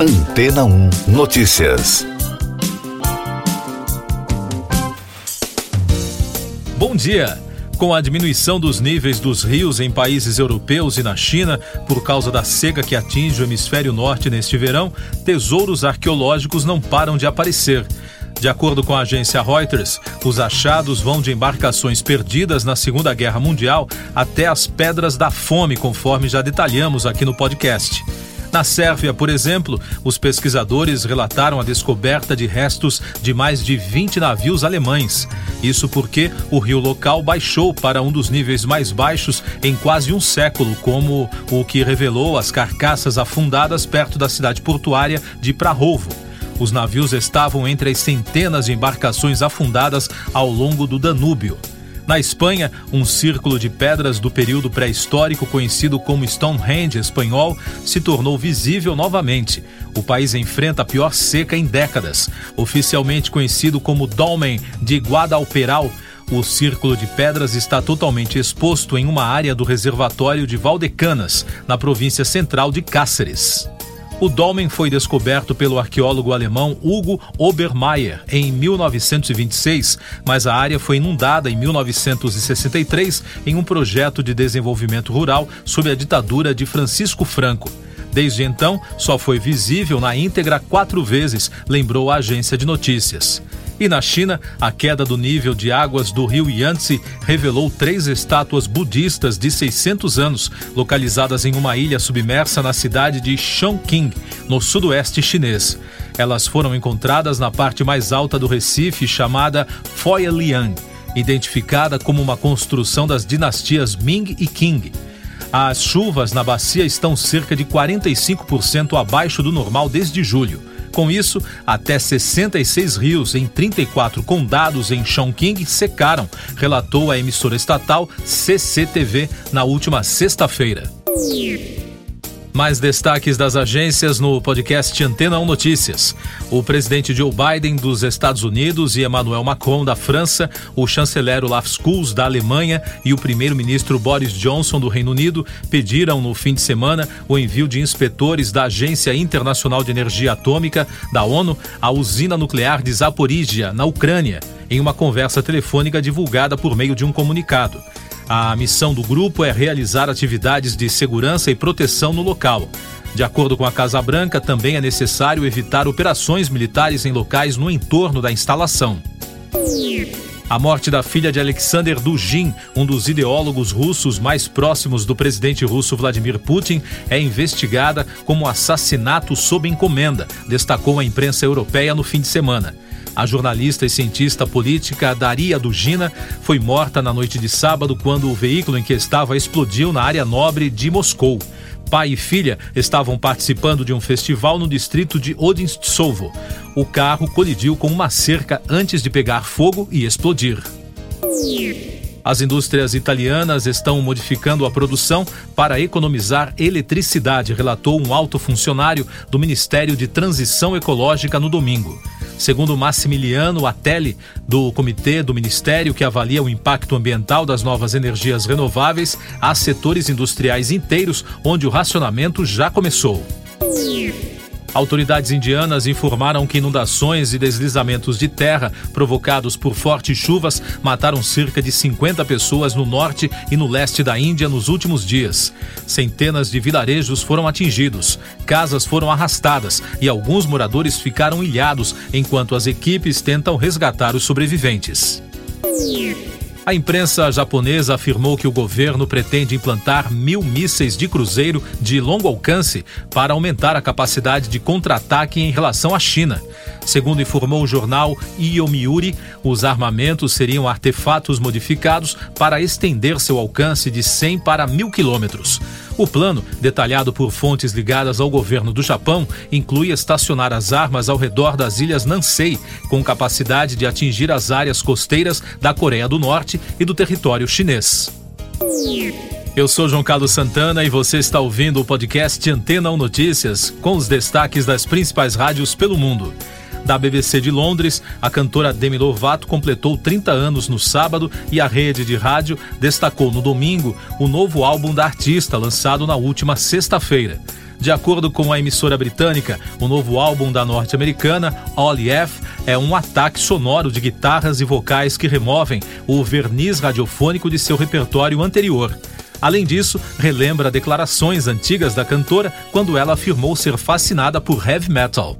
Antena 1 Notícias. Bom dia. Com a diminuição dos níveis dos rios em países europeus e na China, por causa da seca que atinge o hemisfério norte neste verão, tesouros arqueológicos não param de aparecer. De acordo com a agência Reuters, os achados vão de embarcações perdidas na Segunda Guerra Mundial até as Pedras da Fome, conforme já detalhamos aqui no podcast. Na Sérvia, por exemplo, os pesquisadores relataram a descoberta de restos de mais de 20 navios alemães. Isso porque o rio local baixou para um dos níveis mais baixos em quase um século, como o que revelou as carcaças afundadas perto da cidade portuária de Prahovo. Os navios estavam entre as centenas de embarcações afundadas ao longo do Danúbio. Na Espanha, um círculo de pedras do período pré-histórico conhecido como Stonehenge espanhol se tornou visível novamente. O país enfrenta a pior seca em décadas. Oficialmente conhecido como Dolmen de Guadalperal, o círculo de pedras está totalmente exposto em uma área do reservatório de Valdecanas, na província central de Cáceres. O dolmen foi descoberto pelo arqueólogo alemão Hugo Obermeier em 1926, mas a área foi inundada em 1963 em um projeto de desenvolvimento rural sob a ditadura de Francisco Franco. Desde então, só foi visível na íntegra quatro vezes, lembrou a agência de notícias. E na China, a queda do nível de águas do rio Yangtze revelou três estátuas budistas de 600 anos, localizadas em uma ilha submersa na cidade de Chongqing, no sudoeste chinês. Elas foram encontradas na parte mais alta do Recife, chamada Foyaliang, identificada como uma construção das dinastias Ming e Qing. As chuvas na bacia estão cerca de 45% abaixo do normal desde julho. Com isso, até 66 rios em 34 condados em Chongqing secaram, relatou a emissora estatal CCTV na última sexta-feira. Mais destaques das agências no podcast Antena 1 Notícias. O presidente Joe Biden dos Estados Unidos e Emmanuel Macron da França, o chanceler Olaf Scholz da Alemanha e o primeiro-ministro Boris Johnson do Reino Unido pediram no fim de semana o envio de inspetores da Agência Internacional de Energia Atômica da ONU à usina nuclear de Zaporizhia, na Ucrânia, em uma conversa telefônica divulgada por meio de um comunicado. A missão do grupo é realizar atividades de segurança e proteção no local. De acordo com a Casa Branca, também é necessário evitar operações militares em locais no entorno da instalação. A morte da filha de Alexander Dugin, um dos ideólogos russos mais próximos do presidente russo Vladimir Putin, é investigada como assassinato sob encomenda, destacou a imprensa europeia no fim de semana. A jornalista e cientista política Daria Dugina foi morta na noite de sábado quando o veículo em que estava explodiu na área nobre de Moscou. Pai e filha estavam participando de um festival no distrito de Odinstsovo. O carro colidiu com uma cerca antes de pegar fogo e explodir. As indústrias italianas estão modificando a produção para economizar eletricidade, relatou um alto funcionário do Ministério de Transição Ecológica no domingo. Segundo Massimiliano Atelli, do Comitê do Ministério que avalia o impacto ambiental das novas energias renováveis, há setores industriais inteiros onde o racionamento já começou. Autoridades indianas informaram que inundações e deslizamentos de terra provocados por fortes chuvas mataram cerca de 50 pessoas no norte e no leste da Índia nos últimos dias. Centenas de vilarejos foram atingidos, casas foram arrastadas e alguns moradores ficaram ilhados enquanto as equipes tentam resgatar os sobreviventes. A imprensa japonesa afirmou que o governo pretende implantar mil mísseis de cruzeiro de longo alcance para aumentar a capacidade de contra-ataque em relação à China. Segundo informou o jornal Yomiuri, os armamentos seriam artefatos modificados para estender seu alcance de 100 para mil quilômetros. O plano, detalhado por fontes ligadas ao governo do Japão, inclui estacionar as armas ao redor das ilhas Nansei, com capacidade de atingir as áreas costeiras da Coreia do Norte e do território chinês. Eu sou João Carlos Santana e você está ouvindo o podcast Antena 1 Notícias, com os destaques das principais rádios pelo mundo. Da BBC de Londres, a cantora Demi Lovato completou 30 anos no sábado e a rede de rádio destacou no domingo o novo álbum da artista, lançado na última sexta-feira. De acordo com a emissora britânica, o novo álbum da norte-americana, All F, é um ataque sonoro de guitarras e vocais que removem o verniz radiofônico de seu repertório anterior. Além disso, relembra declarações antigas da cantora quando ela afirmou ser fascinada por heavy metal.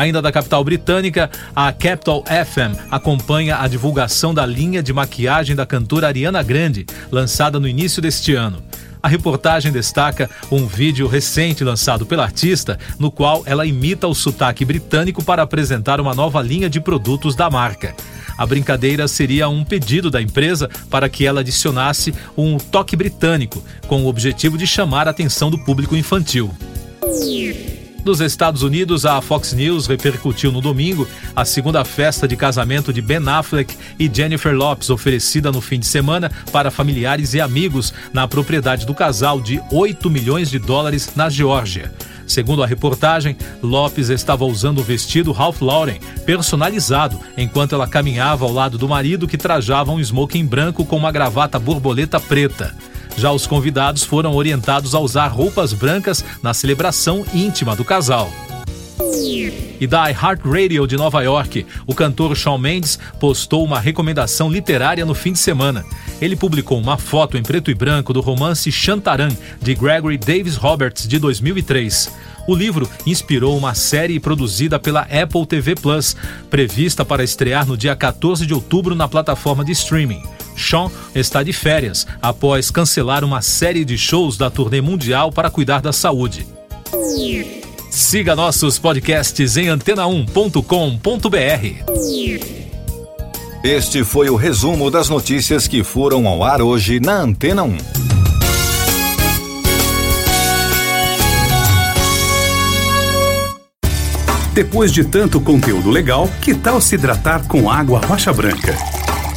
Ainda da capital britânica, a Capital FM acompanha a divulgação da linha de maquiagem da cantora Ariana Grande, lançada no início deste ano. A reportagem destaca um vídeo recente lançado pela artista, no qual ela imita o sotaque britânico para apresentar uma nova linha de produtos da marca. A brincadeira seria um pedido da empresa para que ela adicionasse um toque britânico, com o objetivo de chamar a atenção do público infantil. Dos Estados Unidos, a Fox News repercutiu no domingo a segunda festa de casamento de Ben Affleck e Jennifer Lopes, oferecida no fim de semana para familiares e amigos na propriedade do casal de 8 milhões de dólares na Geórgia. Segundo a reportagem, Lopes estava usando o vestido Ralph Lauren, personalizado, enquanto ela caminhava ao lado do marido que trajava um smoking branco com uma gravata borboleta preta. Já os convidados foram orientados a usar roupas brancas na celebração íntima do casal. E da iHeartRadio de Nova York, o cantor Shawn Mendes postou uma recomendação literária no fim de semana. Ele publicou uma foto em preto e branco do romance Shantaran, de Gregory Davis Roberts, de 2003. O livro inspirou uma série produzida pela Apple TV Plus, prevista para estrear no dia 14 de outubro na plataforma de streaming. Sean está de férias após cancelar uma série de shows da turnê mundial para cuidar da saúde. Siga nossos podcasts em antena1.com.br. Este foi o resumo das notícias que foram ao ar hoje na Antena 1. Depois de tanto conteúdo legal, que tal se hidratar com água rocha branca?